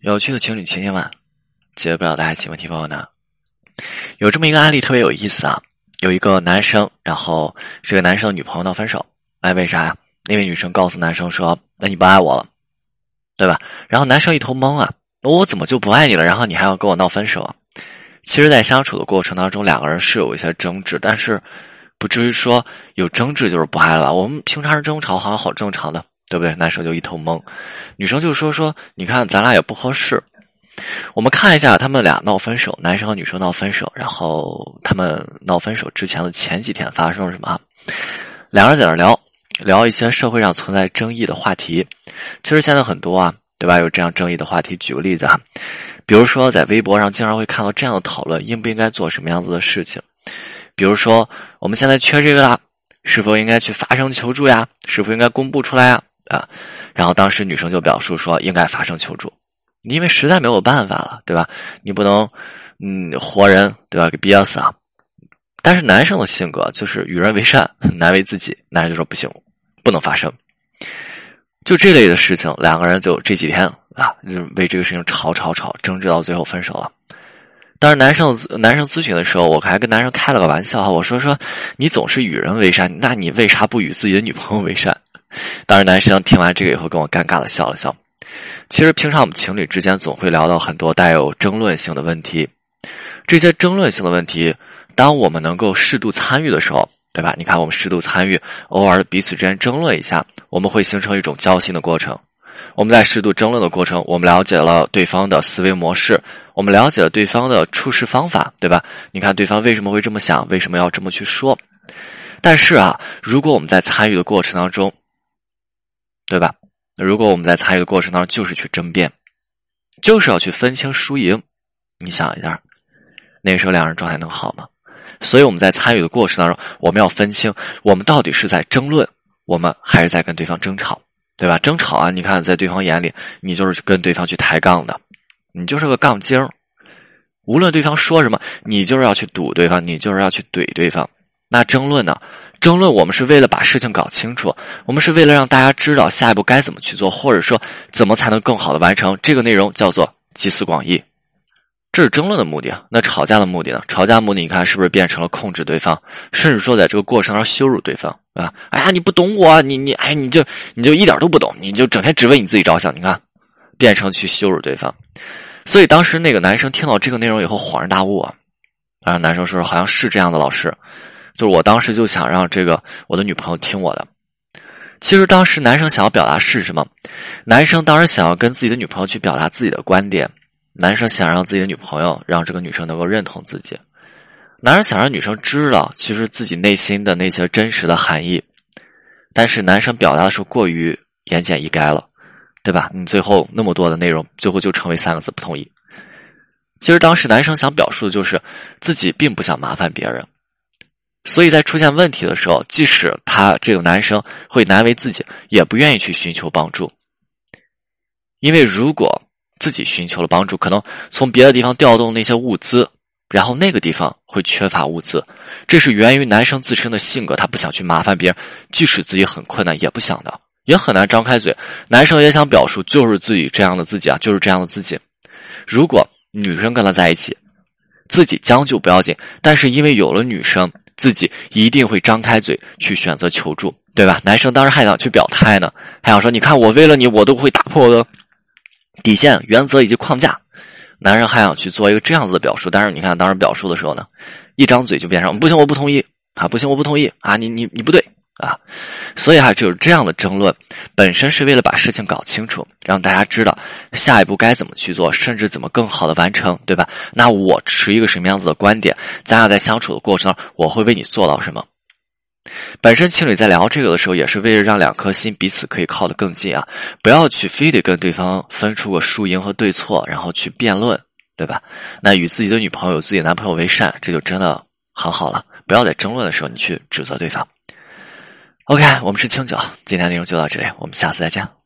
有趣的情侣千千万，解决不了大家情问题朋友呢？有这么一个案例特别有意思啊，有一个男生，然后这个男生的女朋友闹分手，哎，为啥呀？那位女生告诉男生说：“那你不爱我了，对吧？”然后男生一头懵啊，我怎么就不爱你了？然后你还要跟我闹分手？其实，在相处的过程当中，两个人是有一些争执，但是不至于说有争执就是不爱了。我们平常人争吵好像好正常的。对不对？男生就一头懵，女生就说说，你看咱俩也不合适。我们看一下他们俩闹分手，男生和女生闹分手，然后他们闹分手之前的前几天发生了什么？两个人在那聊聊一些社会上存在争议的话题。其实现在很多啊，对吧？有这样争议的话题。举个例子哈，比如说在微博上经常会看到这样的讨论：应不应该做什么样子的事情？比如说我们现在缺这个了，是否应该去发声求助呀？是否应该公布出来呀？啊，然后当时女生就表述说应该发声求助，因为实在没有办法了，对吧？你不能，嗯，活人对吧？给憋死啊！但是男生的性格就是与人为善，难为自己。男人就说不行，不能发生。就这类的事情，两个人就这几天啊，为这个事情吵吵吵，争执到最后分手了。当时男生男生咨询的时候，我还跟男生开了个玩笑，我说说你总是与人为善，那你为啥不与自己的女朋友为善？当时男生听完这个以后，跟我尴尬的笑了笑。其实平常我们情侣之间总会聊到很多带有争论性的问题，这些争论性的问题，当我们能够适度参与的时候，对吧？你看，我们适度参与，偶尔彼此之间争论一下，我们会形成一种交心的过程。我们在适度争论的过程，我们了解了对方的思维模式，我们了解了对方的处事方法，对吧？你看，对方为什么会这么想？为什么要这么去说？但是啊，如果我们在参与的过程当中，对吧？如果我们在参与的过程当中就是去争辩，就是要去分清输赢，你想一下，那个时候两人状态能好吗？所以我们在参与的过程当中，我们要分清，我们到底是在争论，我们还是在跟对方争吵，对吧？争吵啊，你看在对方眼里，你就是跟对方去抬杠的，你就是个杠精无论对方说什么，你就是要去堵对方，你就是要去怼对方。那争论呢？争论，我们是为了把事情搞清楚，我们是为了让大家知道下一步该怎么去做，或者说怎么才能更好的完成这个内容，叫做集思广益。这是争论的目的。那吵架的目的呢？吵架目的，你看是不是变成了控制对方，甚至说在这个过程中羞辱对方啊？哎呀，你不懂我，你你哎，你就你就一点都不懂，你就整天只为你自己着想。你看，变成去羞辱对方。所以当时那个男生听到这个内容以后恍然大悟啊，啊，男生说好像是这样的，老师。就是我当时就想让这个我的女朋友听我的。其实当时男生想要表达是什么？男生当时想要跟自己的女朋友去表达自己的观点。男生想让自己的女朋友让这个女生能够认同自己。男生想让女生知道其实自己内心的那些真实的含义。但是男生表达的时候过于言简意赅了，对吧？你最后那么多的内容，最后就成为三个字：不同意。其实当时男生想表述的就是自己并不想麻烦别人。所以在出现问题的时候，即使他这个男生会难为自己，也不愿意去寻求帮助。因为如果自己寻求了帮助，可能从别的地方调动那些物资，然后那个地方会缺乏物资，这是源于男生自身的性格，他不想去麻烦别人，即使自己很困难也不想的，也很难张开嘴。男生也想表述，就是自己这样的自己啊，就是这样的自己。如果女生跟他在一起，自己将就不要紧，但是因为有了女生。自己一定会张开嘴去选择求助，对吧？男生当时还想去表态呢，还想说：“你看，我为了你，我都会打破我的底线、原则以及框架。”男人还想去做一个这样子的表述，但是你看，当时表述的时候呢，一张嘴就变成“不行，我不同意啊，不行，我不同意啊，你你你不对。”啊，所以哈，就是这样的争论，本身是为了把事情搞清楚，让大家知道下一步该怎么去做，甚至怎么更好的完成，对吧？那我持一个什么样子的观点，咱俩在相处的过程中，我会为你做到什么？本身情侣在聊这个的时候，也是为了让两颗心彼此可以靠得更近啊，不要去非得跟对方分出个输赢和对错，然后去辩论，对吧？那与自己的女朋友、自己男朋友为善，这就真的很好了。不要在争论的时候，你去指责对方。OK，我们是清酒，今天内容就到这里，我们下次再见。